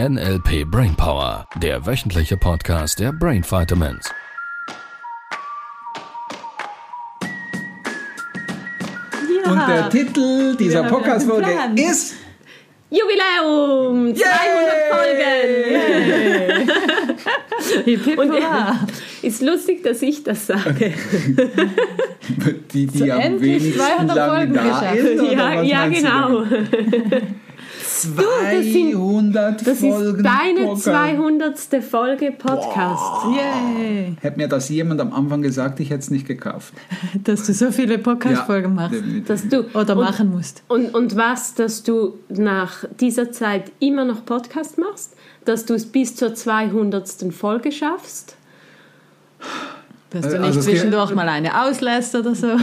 NLP Brainpower, der wöchentliche Podcast der Brain Vitamins. Ja. Und der Titel dieser ja, Podcast-Folge ist Jubiläum! 200 Folgen! Hip, Und ja, ist lustig, dass ich das sage. die, die so am wenigsten lang da ist, ja, ja genau. 200 du, das sind, Folgen. Das ist deine Podcast. 200. Folge Podcast. Wow. Yeah. Hätte mir das jemand am Anfang gesagt, ich hätte es nicht gekauft. dass du so viele Podcast-Folgen ja, machst. Dass du, Oder und, machen musst. Und, und was, dass du nach dieser Zeit immer noch Podcast machst, dass du es bis zur 200. Folge schaffst. Dass Äh, du nicht also zwischendurch mal eine auslässt oder so.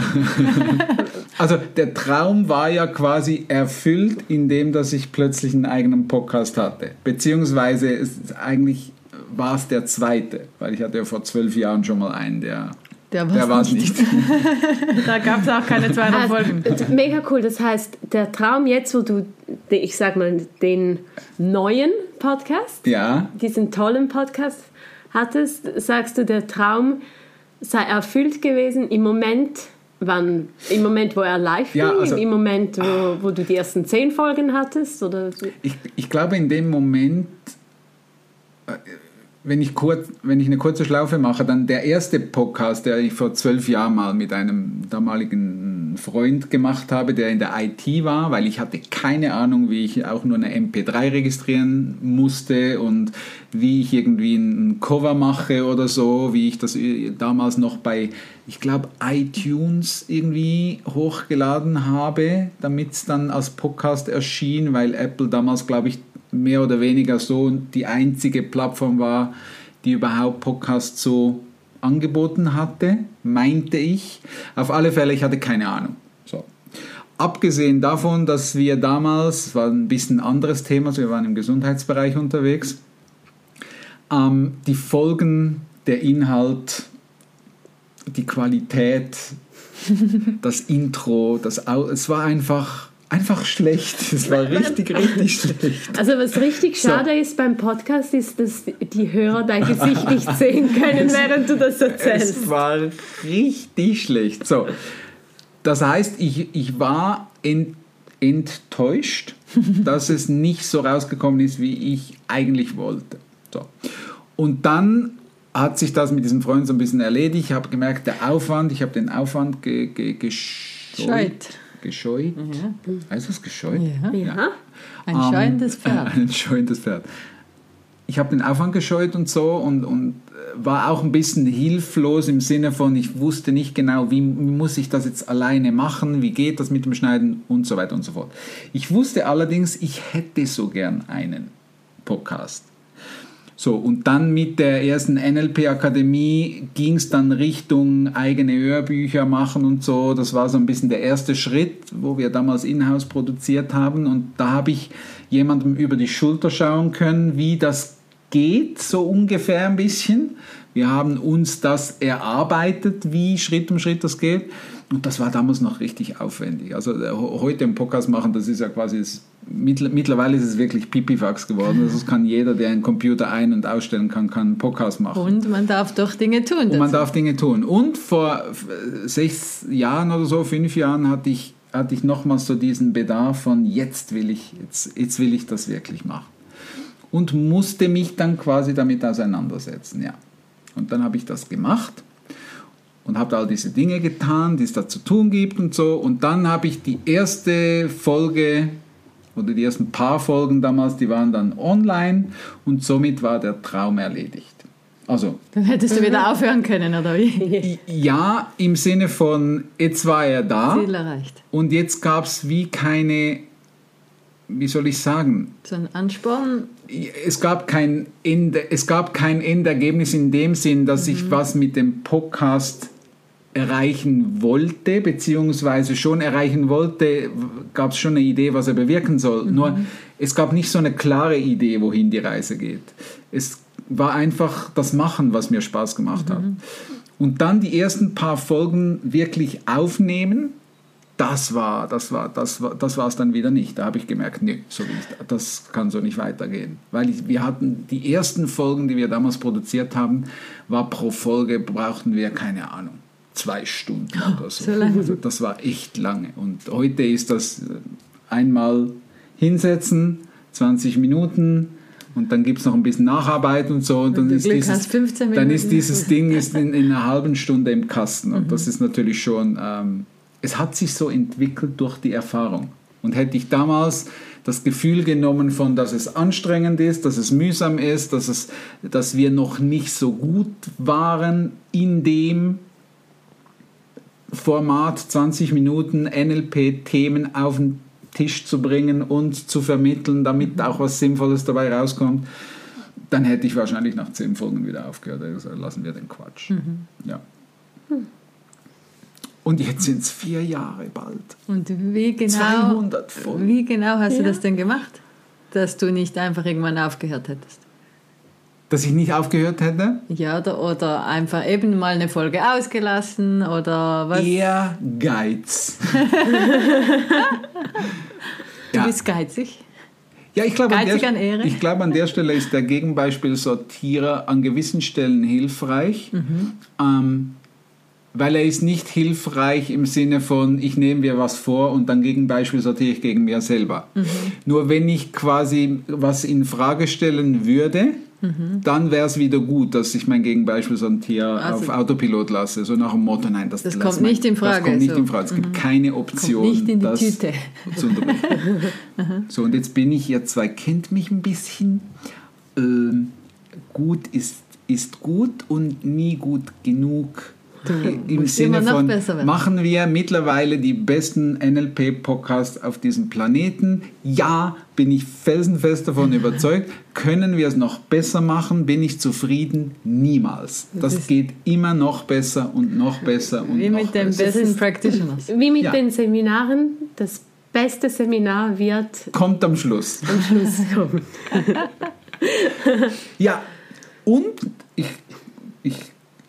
Also der Traum war ja quasi erfüllt, indem dass ich plötzlich einen eigenen Podcast hatte. Beziehungsweise es ist eigentlich war es der zweite, weil ich hatte ja vor zwölf Jahren schon mal einen, der, Der war es nicht. nicht. Da gab es auch keine 200 Ah, Folgen. d- Mega cool. Das heißt, der Traum jetzt, wo du, ich sag mal, den neuen Podcast, ja, diesen tollen Podcast hattest, sagst du, der Traum sei erfüllt gewesen im Moment, wann, im Moment, wo er live Ja, ging, also- im Moment, wo, wo du die ersten zehn Folgen hattest? Oder? ich, ich glaube in dem Moment, äh, wenn ich, kurz, wenn ich eine kurze Schlaufe mache, dann der erste Podcast, der ich vor zwölf Jahren mal mit einem damaligen Freund gemacht habe, der in der IT war, weil ich hatte keine Ahnung, wie ich auch nur eine MP3 registrieren musste und wie ich irgendwie ein Cover mache oder so, wie ich das damals noch bei, ich glaube, iTunes irgendwie hochgeladen habe, damit es dann als Podcast erschien, weil Apple damals, glaube ich, mehr oder weniger so die einzige Plattform war, die überhaupt Podcasts so angeboten hatte, meinte ich. Auf alle Fälle, ich hatte keine Ahnung. So. Abgesehen davon, dass wir damals, es war ein bisschen anderes Thema, also wir waren im Gesundheitsbereich unterwegs, ähm, die Folgen, der Inhalt, die Qualität, das Intro, das Au es war einfach, einfach schlecht. Es war richtig, richtig schlecht. Also was richtig So. schade ist beim Podcast, ist, dass die Hörer dein Gesicht nicht sehen können, während du das erzählst. Es war richtig schlecht. So, das heißt, ich, ich war ent, enttäuscht, dass es nicht so rausgekommen ist, wie ich eigentlich wollte. So. Und dann hat sich das mit diesem Freund so ein bisschen erledigt. Ich habe gemerkt, der Aufwand, ich habe den Aufwand ge, ge, gescheut. Scheut. Gescheut? Heißt das gescheut? Ja. Ja. Ein Ähm, scheuendes Pferd. Ein scheuendes Pferd. Ich habe den Aufwand gescheut und so und, und äh, war auch ein bisschen hilflos im Sinne von, ich wusste nicht genau, wie muss ich das jetzt alleine machen, wie geht das mit dem Schneiden und so weiter und so fort. Ich wusste allerdings, ich hätte so gern einen Podcast. So, und dann mit der ersten NLP-Akademie ging es dann Richtung eigene Hörbücher machen und so. Das war so ein bisschen der erste Schritt, wo wir damals in-house produziert haben. Und da habe ich jemandem über die Schulter schauen können, wie das geht, so ungefähr ein bisschen. Wir haben uns das erarbeitet, wie Schritt um Schritt das geht. Und das war damals noch richtig aufwendig. Also äh, heute im Podcast machen, das ist ja quasi, das, mittl- mittlerweile ist es wirklich Pipifax geworden. Also das kann jeder, der einen Computer ein- und ausstellen kann, kann einen Podcast machen. Und man darf doch Dinge tun. Und man darf Dinge tun. Und vor sechs Jahren oder so, fünf Jahren, hatte ich, hatte ich nochmals so diesen Bedarf von, jetzt will ich, jetzt, jetzt will ich das wirklich machen. Und musste mich dann quasi damit auseinandersetzen, ja. Und dann habe ich das gemacht und habe all diese Dinge getan, die es da zu tun gibt und so. Und dann habe ich die erste Folge oder die ersten paar Folgen damals, die waren dann online und somit war der Traum erledigt. Also Dann hättest du wieder aufhören können, oder wie? ja, im Sinne von, jetzt war er da Ziel erreicht. und jetzt gab es wie keine, wie soll ich sagen, So ein Ansporn. es gab kein, Ende, es gab kein Endergebnis in dem Sinn, dass ich was mit dem Podcast erreichen wollte, beziehungsweise schon erreichen wollte, gab es schon eine Idee, was er bewirken soll. Nur es gab nicht so eine klare Idee, wohin die Reise geht. Es war einfach das Machen, was mir Spaß gemacht hat. Und dann die ersten paar Folgen wirklich aufnehmen das war, das war, das war, das war es dann wieder nicht. Da habe ich gemerkt, nee, so ich, das kann so nicht weitergehen. Weil ich, wir hatten die ersten Folgen, die wir damals produziert haben, war pro Folge brauchten wir keine Ahnung zwei Stunden oder so. so lange. Also das war echt lange. Und heute ist das äh, einmal hinsetzen, 20 Minuten. Und dann gibt es noch ein bisschen Nacharbeit und so. Und dann ist, dieses, hast, 15 dann ist dieses Ding ist in, in einer halben Stunde im Kasten. Und Mhm. das ist natürlich schon, ähm, es hat sich so entwickelt durch die Erfahrung. Und hätte ich damals das Gefühl genommen von, dass es anstrengend ist, dass es mühsam ist, dass, es, dass wir noch nicht so gut waren in dem Format 20 Minuten NLP-Themen auf den Tisch zu bringen und zu vermitteln, damit auch was Sinnvolles dabei rauskommt, dann hätte ich wahrscheinlich nach zehn Folgen wieder aufgehört. Also lassen wir den Quatsch. Ja. Und jetzt sind es vier Jahre bald. Und wie genau, 200 Folgen. wie genau hast du Ja. das denn gemacht, dass du nicht einfach irgendwann aufgehört hättest? Dass ich nicht aufgehört hätte? Ja, oder, oder einfach eben mal eine Folge ausgelassen oder was? Ehrgeiz. Du ja. bist geizig. Ja, ich glaube, an, der- an ich glaube, an der Stelle ist der Gegenbeispiel Sortierer an gewissen Stellen hilfreich, Mhm. ähm, weil er ist nicht hilfreich im Sinne von, ich nehme mir was vor und dann Gegenbeispiel sortiere ich gegen mir selber. Mhm. Nur wenn ich quasi was in Frage stellen würde, dann wäre es wieder gut, dass ich mein Gegenbeispiel sortiere Mhm. Also- auf Autopilot lasse, so nach dem Motto, nein, das, Das kommt mal- nicht in Das Frage, kommt nicht so. Mhm. in Frage. Es gibt keine Option, nicht in die das Tüte. zu unterbrechen. So, und jetzt bin ich, ihr zwei kennt mich ein bisschen. Ähm, gut ist, ist gut und nie gut genug. Im Sinne von, besser werden. machen wir mittlerweile die besten NLP-Podcasts auf diesem Planeten? Ja, bin ich felsenfest davon überzeugt. Können wir es noch besser machen? Bin ich zufrieden? Niemals. Das ist- geht immer noch besser und noch besser und Wie noch mit den besser. besten Practitioners. Wie mit Ja. den Seminaren, das beste Seminar wird Kommt am Schluss. am Schluss kommen. Ja, und ich, ich,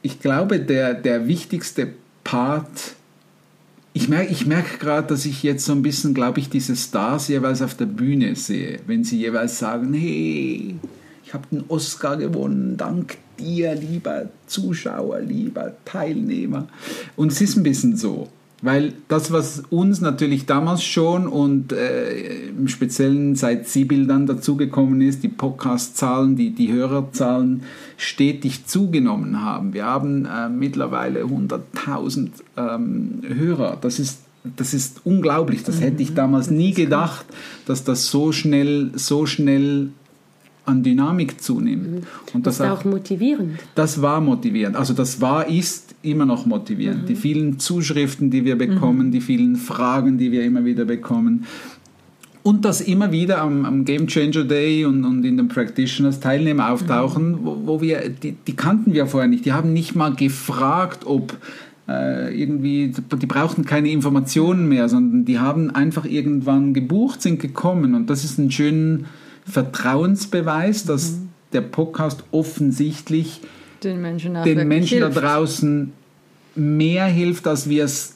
ich glaube, der, der wichtigste Part, ich merke ich merk gerade, dass ich jetzt so ein bisschen, glaube ich, diese Stars jeweils auf der Bühne sehe, wenn sie jeweils sagen, hey, ich habe den Oscar gewonnen, dank dir, lieber Zuschauer, lieber Teilnehmer. Und es ist ein bisschen so. Weil das, was uns natürlich damals schon und äh, im Speziellen seit Sibyl dann dazugekommen ist, die Podcast-Zahlen, die, die Hörerzahlen stetig zugenommen haben. Wir haben äh, mittlerweile 100.000 ähm, Hörer. Das ist, das ist unglaublich. Das hätte ich damals nie gedacht, dass das so schnell, so schnell an Dynamik zunimmt. Und Das das ist auch auch motivierend. das war motivierend. Also das war, ist immer noch motivierend. Die vielen Zuschriften, die wir bekommen, die vielen Fragen, die wir immer wieder bekommen. Und dass immer wieder am, am Game Changer Day und, und in den Practitioners Teilnehmer auftauchen, wo, wo wir, die, die kannten wir vorher nicht. Die haben nicht mal gefragt, ob äh, irgendwie, die brauchten keine Informationen mehr, sondern die haben einfach irgendwann gebucht, sind gekommen. Und das ist ein schöner Vertrauensbeweis, dass der Podcast offensichtlich Den Menschen den Menschen da draußen mehr hilft, als wir es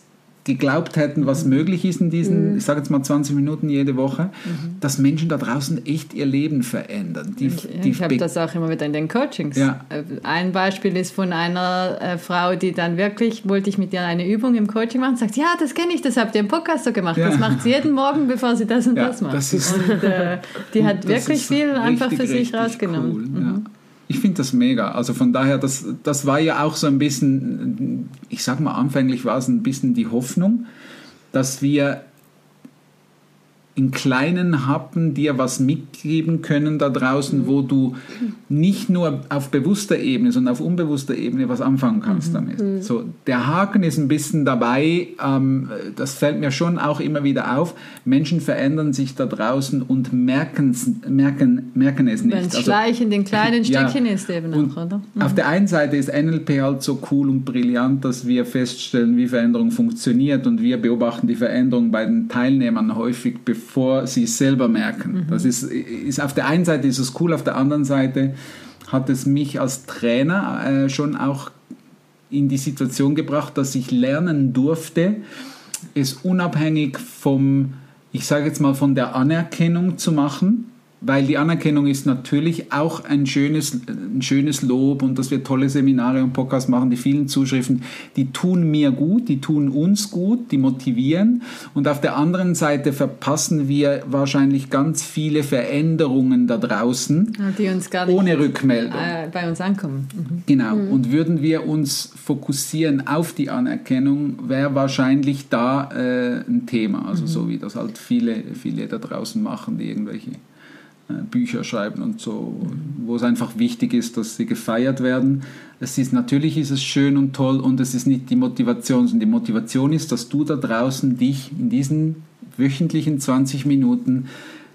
geglaubt hätten, was Mhm. möglich ist in diesen, ich sage jetzt mal 20 Minuten jede Woche, dass Menschen da draußen echt ihr Leben verändern. Die, Mhm. Ich, ich habe be- das auch immer wieder in den Coachings. Ja. Äh, Ein Beispiel ist von einer äh, Frau, die dann wirklich, wollte ich mit ihr eine Übung im Coaching machen, sagt, ja, das kenne ich, das habt ihr im Podcast so gemacht. Ja. Das macht sie jeden Morgen, bevor sie das und Ja, das macht. das ist- und äh, die hat wirklich viel einfach für sich rausgenommen. Mhm. Cool, ja. Ich finde das mega. Also von daher, das, das war ja auch so ein bisschen, ich sag mal, anfänglich war es ein bisschen die Hoffnung, dass wir in kleinen Happen dir was mitgeben können da draußen, wo du nicht nur auf bewusster Ebene, sondern auf unbewusster Ebene was anfangen kannst damit. So, der Haken ist ein bisschen dabei, ähm, das fällt mir schon auch immer wieder auf, Menschen verändern sich da draußen und merken's, merken, merken es nicht. Wenn es Also- schleichend in kleinen Ja. Stückchen ist eben auch, oder? Auf der einen Seite ist NLP halt so cool und brillant, dass wir feststellen, wie Veränderung funktioniert und wir beobachten die Veränderung bei den Teilnehmern häufig, bevor sie es selber merken. Das ist, ist auf der einen Seite ist es cool, auf der anderen Seite hat es mich als Trainer äh, schon auch in die Situation gebracht, dass ich lernen durfte, es unabhängig vom, ich sage jetzt mal, von der Anerkennung zu machen weil die Anerkennung ist natürlich auch ein schönes, ein schönes Lob und dass wir tolle Seminare und Podcasts machen, die vielen Zuschriften, die tun mir gut, die tun uns gut, die motivieren und auf der anderen Seite verpassen wir wahrscheinlich ganz viele Veränderungen da draußen, die uns gar nicht ohne Rückmeldung. äh, bei uns ankommen. Mhm. Genau. Und würden wir uns fokussieren auf die Anerkennung, wäre wahrscheinlich da äh, ein Thema. Also so wie das halt viele, viele da draußen machen, die irgendwelche Bücher schreiben und so, wo es einfach wichtig ist, dass sie gefeiert werden. Es ist natürlich ist es schön und toll und es ist nicht die Motivation, sondern die Motivation ist, dass du da draußen dich in diesen wöchentlichen 20 Minuten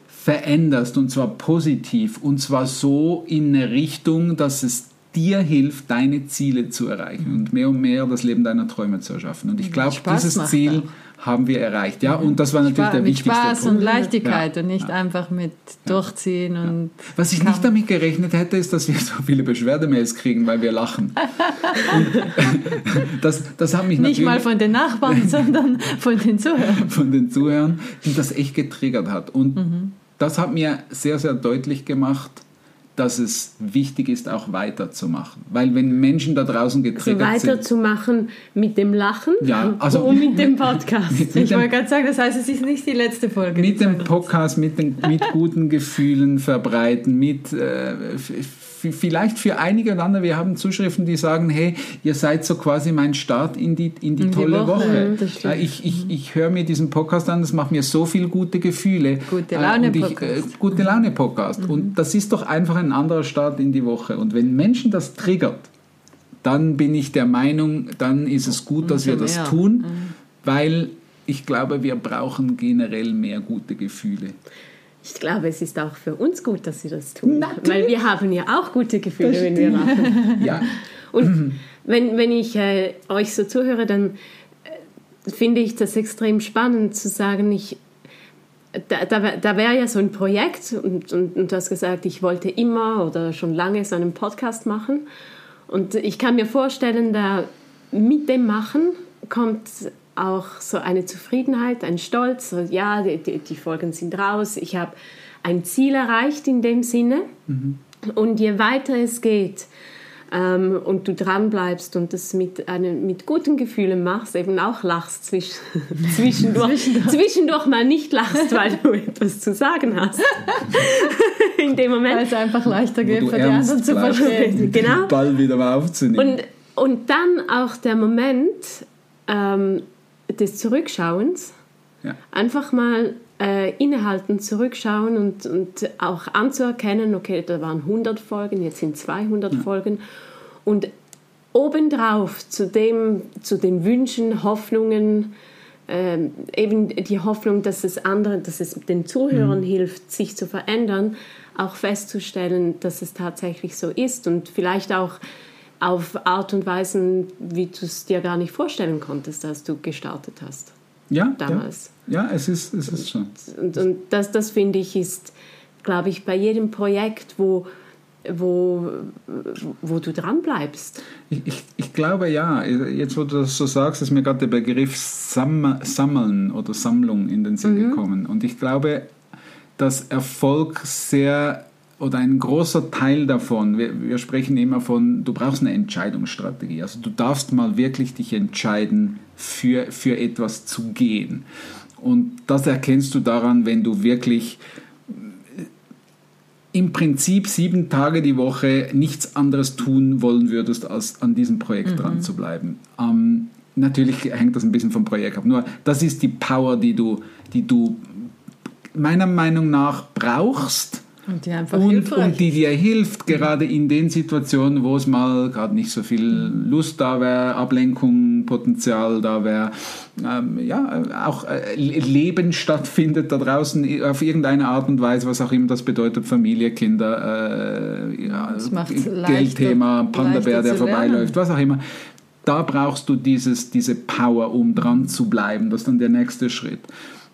veränderst und zwar positiv und zwar so in eine Richtung, dass es dir hilft, deine Ziele zu erreichen und mehr und mehr das Leben deiner Träume zu erschaffen. Und ich glaube, Spaß dieses Ziel haben wir erreicht. Ja, und das war natürlich Spa der mit wichtigste Spaß Punkt. und Leichtigkeit Ja. und nicht einfach mit Durchziehen und Was ich nicht damit gerechnet hätte, ist, dass wir so viele Beschwerdemails kriegen, weil wir lachen. Das, das hat mich nicht mal von den Nachbarn, sondern von den Zuhörern. von den Zuhörern, die das echt getriggert hat. Und Mhm. das hat mir sehr, sehr deutlich gemacht, dass es wichtig ist, auch weiterzumachen. Weil wenn Menschen da draußen So getriggert sind, weiterzumachen mit dem Lachen Ja, also- und mit dem Podcast. mit, mit Ich wollte gerade sagen, das heißt, es ist nicht die letzte Folge. mit dem 200. Podcast, mit, den, mit guten Gefühlen verbreiten, mit äh, vielleicht für einige und andere, wir haben Zuschriften, die sagen, hey, ihr seid so quasi mein Start in die, in die die tolle Woche, Woche. mhm. Äh, ich ich, ich höre mir diesen Podcast an, das macht mir so viel gute Gefühle. Gute Äh, Laune und ich, Podcast. Äh, gute Laune Podcast. Und das ist doch einfach ein anderer Start in die Woche. Und wenn Menschen das triggert, dann bin ich der Meinung, dann ist es gut, dass wir das tun, weil ich glaube, wir brauchen generell mehr gute Gefühle. Ich glaube, es ist auch für uns gut, dass Sie das tun. Weil wir haben ja auch gute Gefühle, wenn wir lachen. Ja, Und wenn, wenn ich äh, euch so zuhöre, dann äh, finde ich das extrem spannend zu sagen, ich, da, da, da wäre ja so ein Projekt und, und, und du hast gesagt, ich wollte immer oder schon lange so einen Podcast machen. Und ich kann mir vorstellen, da mit dem Machen kommt auch so eine Zufriedenheit, ein Stolz. So, ja, die, die, die Folgen sind raus. Ich habe ein Ziel erreicht in dem Sinne. Und je weiter es geht ähm, und du dran bleibst und das mit, einem, mit guten Gefühlen machst, eben auch lachst zwisch, zwischendurch, zwischendurch mal nicht lachst, weil du etwas zu sagen hast. in dem Weil Moment. es einfach leichter geht, du für die anderen zu verstehen. Genau. den Ball wieder mal aufzunehmen. Und, und dann auch der Moment ähm, des Zurückschauens, ja. einfach mal äh, innehalten, zurückschauen und, und auch anzuerkennen, okay, da waren 100 Folgen, jetzt sind 200 Folgen. Und obendrauf zu, dem, zu den Wünschen, Hoffnungen, ähm, eben die Hoffnung, dass es anderen, dass es den Zuhörern hilft, sich zu verändern, auch festzustellen, dass es tatsächlich so ist und vielleicht auch auf Art und Weisen, wie du es dir gar nicht vorstellen konntest, als du gestartet hast ja, damals. Ja, ja es, ist, es ist schon. Und, und das, das finde ich ist, glaube ich, bei jedem Projekt, wo, wo, wo du dran bleibst. Ich, ich, ich glaube ja, jetzt wo du das so sagst, ist mir gerade der Begriff Sam Sammeln oder Sammlung in den Sinn gekommen. Und ich glaube, dass Erfolg sehr oder ein großer Teil davon, wir, wir sprechen immer von, du brauchst eine Entscheidungsstrategie. Also du darfst mal wirklich dich entscheiden, für, für etwas zu gehen. Und das erkennst du daran, wenn du wirklich im Prinzip sieben Tage die Woche nichts anderes tun wollen würdest, als an diesem Projekt dran zu bleiben. Ähm, natürlich hängt das ein bisschen vom Projekt ab. Nur das ist die Power, die du, die du meiner Meinung nach brauchst Und die einfach und, und die dir hilft, gerade in den Situationen, wo es mal gerade nicht so viel Lust da wäre, Ablenkung, Potenzial da wäre, ähm, ja, auch äh, Leben stattfindet da draußen auf irgendeine Art und Weise, was auch immer das bedeutet, Familie, Kinder, äh, ja, Geldthema, Panda-Bär, der vorbeiläuft, was auch immer. Da brauchst du dieses, diese Power, um dran zu bleiben. Das ist dann der nächste Schritt.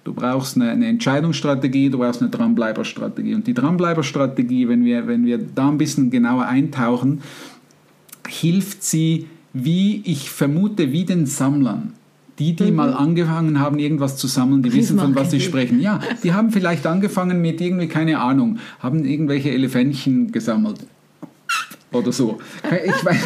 Du brauchst eine, eine Entscheidungsstrategie, du brauchst eine Dranbleiberstrategie. Und die Dranbleiberstrategie, wenn wir, wenn wir da ein bisschen genauer eintauchen, hilft sie, wie ich vermute, wie den Sammlern Die, die mal angefangen haben, irgendwas zu sammeln, die wissen, von was sie sprechen. Ja, die haben vielleicht angefangen mit irgendwie, keine Ahnung, haben irgendwelche Elefantchen gesammelt. Oder so. Ich weiß.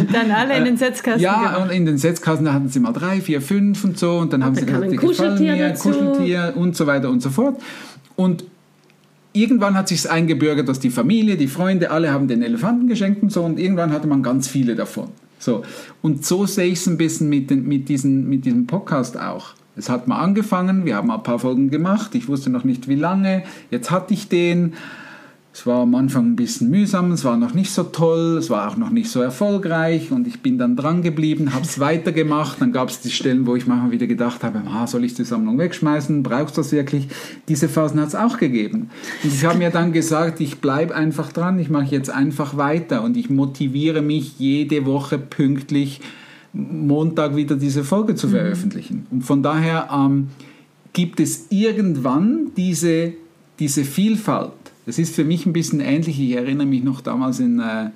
Und dann alle in den Setzkasten. Ja, gemacht. und in den Setzkasten da hatten sie mal drei, vier, fünf und so. Und dann haben da sie gesagt, die gefallen Kuscheltier mir, dazu. Kuscheltier und so weiter und so fort. Und irgendwann hat sich eingebürgert, dass die Familie, die Freunde, alle haben den Elefanten geschenkt und so. Und irgendwann hatte man ganz viele davon. So. Und so sehe ich es ein bisschen mit, den, mit, diesen, mit diesem Podcast auch. Es hat mal angefangen, wir haben ein paar Folgen gemacht. Ich wusste noch nicht, wie lange. Jetzt hatte ich den. Es war am Anfang ein bisschen mühsam, es war noch nicht so toll, es war auch noch nicht so erfolgreich und ich bin dann dran geblieben, habe es weitergemacht. Dann gab es die Stellen, wo ich manchmal wieder gedacht habe, ah, soll ich die Sammlung wegschmeißen, brauchst du das wirklich? Diese Phasen hat es auch gegeben. Und ich habe mir dann gesagt, ich bleibe einfach dran, ich mache jetzt einfach weiter und ich motiviere mich jede Woche pünktlich Montag wieder diese Folge zu veröffentlichen. Und von daher ähm, gibt es irgendwann diese, diese Vielfalt. Das ist für mich ein bisschen ähnlich. Ich erinnere mich noch damals in, äh,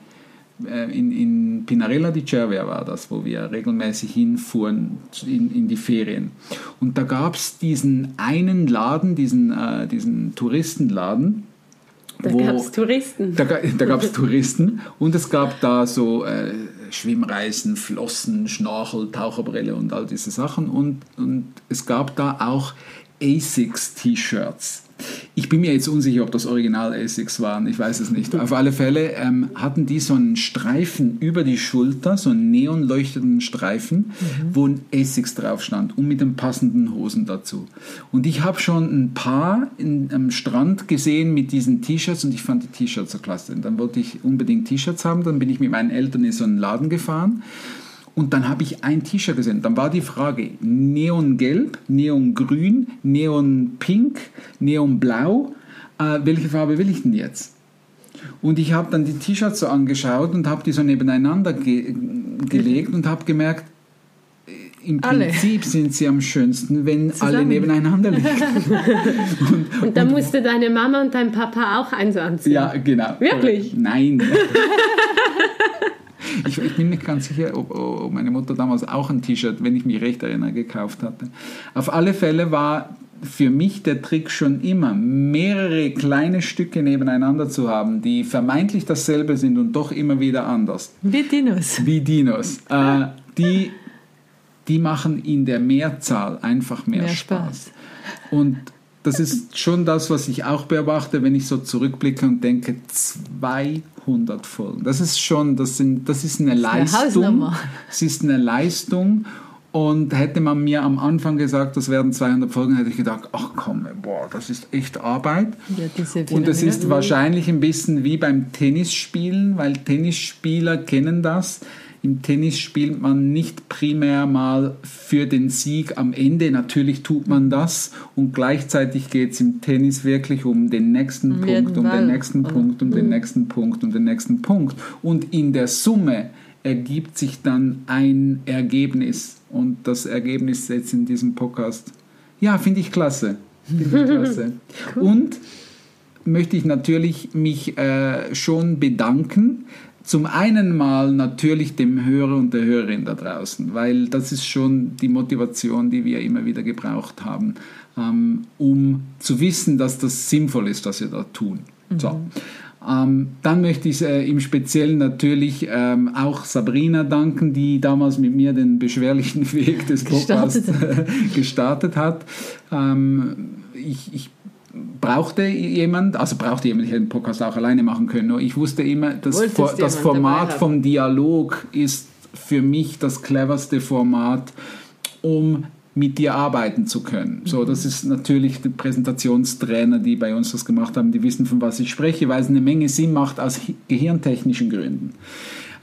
äh, in, in Pinarella di Cervia war das, wo wir regelmäßig hinfuhren in, in die Ferien. Und da gab es diesen einen Laden, diesen, äh, diesen Touristenladen. Da gab es Touristen. da, da gab es Touristen und es gab da so äh, Schwimmreisen, Flossen, Schnorchel, Taucherbrille und all diese Sachen. Und, und es gab da auch ASICS-T-Shirts. Ich bin mir jetzt unsicher, ob das Original ASICS waren, ich weiß es nicht. Auf alle Fälle ähm, hatten die so einen Streifen über die Schulter, so einen neonleuchtenden Streifen, wo ein ASICS drauf stand und mit den passenden Hosen dazu. Und ich habe schon ein paar in, am Strand gesehen mit diesen T-Shirts und ich fand die T-Shirts so klasse. Und dann wollte ich unbedingt T-Shirts haben, dann bin ich mit meinen Eltern in so einen Laden gefahren und dann habe ich ein T-Shirt gesehen. Dann war die Frage Neongelb, Neongrün, Neonpink, Neonblau. Äh, welche Farbe will ich denn jetzt? Und ich habe dann die T-Shirts so angeschaut und habe die so nebeneinander ge gelegt und habe gemerkt, äh, im Alle. Prinzip sind sie am schönsten, wenn alle Zusammen. nebeneinander liegen. Und da musste deine Mama und dein Papa auch eins anziehen. Ja, genau. Wirklich? Nein. Ich, ich bin nicht ganz sicher, ob, ob meine Mutter damals auch ein T-Shirt, wenn ich mich recht erinnere, gekauft hatte. Auf alle Fälle war für mich der Trick schon immer, mehrere kleine Stücke nebeneinander zu haben, die vermeintlich dasselbe sind und doch immer wieder anders. Wie Dinos. Wie Dinos. Äh, die, die machen in der Mehrzahl einfach mehr, Mehr Spaß. Spaß. Und das ist schon das, was ich auch beobachte, wenn ich so zurückblicke und denke, 200 Folgen. Das ist schon, das, sind, das ist eine eine Leistung. Es ist eine Leistung. Und hätte man mir am Anfang gesagt, das werden 200 Folgen, hätte ich gedacht, ach komm, boah, das ist echt Arbeit. Ja, Und es ist wahrscheinlich ein bisschen wie beim Tennisspielen, weil Tennisspieler kennen das. Im Tennis spielt man nicht primär mal für den Sieg am Ende. Natürlich tut man das. Und gleichzeitig geht es im Tennis wirklich um den nächsten Punkt, um den nächsten? Punkt, um den nächsten Punkt, um den nächsten Punkt. Und in der Summe ergibt sich dann ein Ergebnis. Und das Ergebnis jetzt in diesem Podcast, ja, finde ich klasse. Finde ich klasse. Und möchte ich natürlich mich äh, schon bedanken. Zum einen mal natürlich dem Hörer und der Hörerin da draußen, weil das ist schon die Motivation, die wir immer wieder gebraucht haben, ähm, um zu wissen, dass das sinnvoll ist, was wir da tun. So. Ähm, dann möchte ich äh, im Speziellen natürlich ähm, auch Sabrina danken, die damals mit mir den beschwerlichen Weg des Podcasts Gestartet gestartet hat. Ähm, ich, ich brauchte jemand, also brauchte jemand, ich hätte den Podcast auch alleine machen können, nur ich wusste immer, das, das Format vom Dialog ist für mich das cleverste Format, um mit dir arbeiten zu können. So, das ist natürlich die Präsentationstrainer, die bei uns das gemacht haben, die wissen, von was ich spreche, weil es eine Menge Sinn macht aus hi- gehirntechnischen Gründen.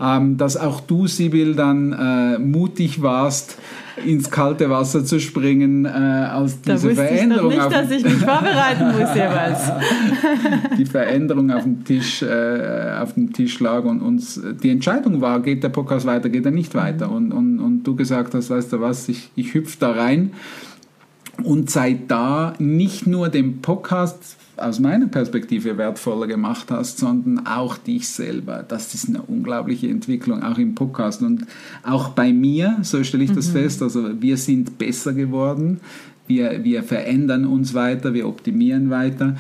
Ähm, dass auch du, Sibyl, dann äh, mutig warst, ins kalte Wasser zu springen, äh, aus Da dieser wusste ich Veränderung nicht, dass ich mich vorbereiten muss jeweils. die Veränderung auf dem Tisch, äh, auf dem Tisch lag und uns die Entscheidung war, geht der Podcast weiter, geht er nicht weiter. Und, und, und du gesagt hast, weißt du was, ich, ich hüpfe da rein. und seit da nicht nur den Podcast aus meiner Perspektive wertvoller gemacht hast, sondern auch dich selber. Das ist eine unglaubliche Entwicklung, auch im Podcast. Und auch bei mir, so stelle ich das mhm. fest, also wir sind besser geworden, wir, wir verändern uns weiter, wir optimieren weiter.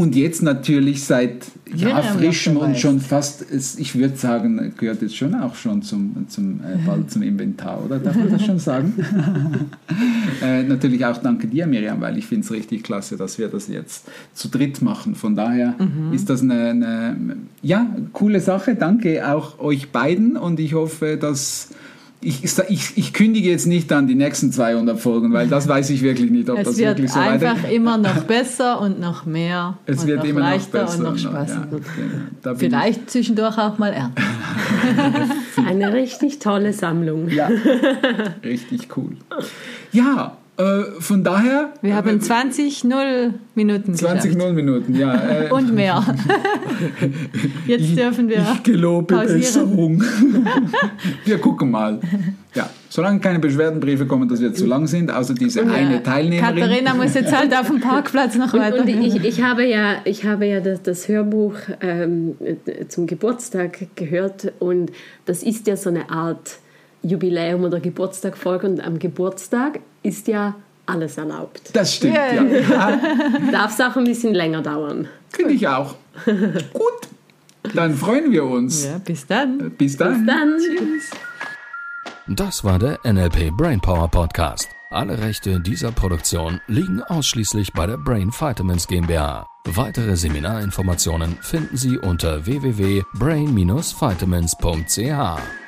Und jetzt natürlich seit ja, frischem und schon fast, ich würde sagen, gehört jetzt schon auch schon zum, zum, äh, bald zum Inventar, oder? Darf man das schon sagen? äh, natürlich auch danke dir, Miriam, weil ich finde es richtig klasse, dass wir das jetzt zu dritt machen. Von daher mhm. ist das eine, eine, ja, coole Sache. Danke auch euch beiden und ich hoffe, dass ich, ich, ich, kündige jetzt nicht an die nächsten 200 Folgen, weil das weiß ich wirklich nicht, ob es das wirklich so weitergeht. Es wird einfach immer noch besser und noch mehr. Es wird immer leichter noch besser und noch Spaß. Ja, Vielleicht zwischendurch auch mal ernten. Eine richtig tolle Sammlung. Ja, richtig cool. Ja, äh, von daher. Wir haben 20 0 Minuten 20 0 Minuten, ja. Äh, Und mehr. Jetzt ich, dürfen wir. Ich gelobe pausieren. Besserung. wir gucken mal. Ja, solange keine Beschwerdenbriefe kommen, dass wir zu lang sind, außer diese ja, eine Teilnehmerin. Katharina muss jetzt halt auf dem Parkplatz noch weiter. Und, ich, ich, habe ja, ich habe ja das, das Hörbuch ähm, zum Geburtstag gehört und das ist ja so eine Art Jubiläum oder Geburtstag folgt und am Geburtstag ist ja alles erlaubt. Das stimmt, yeah. ja. Darf es auch ein bisschen länger dauern. Finde ich auch. Gut, dann freuen wir uns. Ja, bis dann. Bis dann. Bis dann. Tschüss. Das war der NLP Brainpower Podcast. Alle Rechte dieser Produktion liegen ausschließlich bei der Brain Vitamins GmbH. Weitere Seminarinformationen finden Sie unter www.brain-vitamins.ch.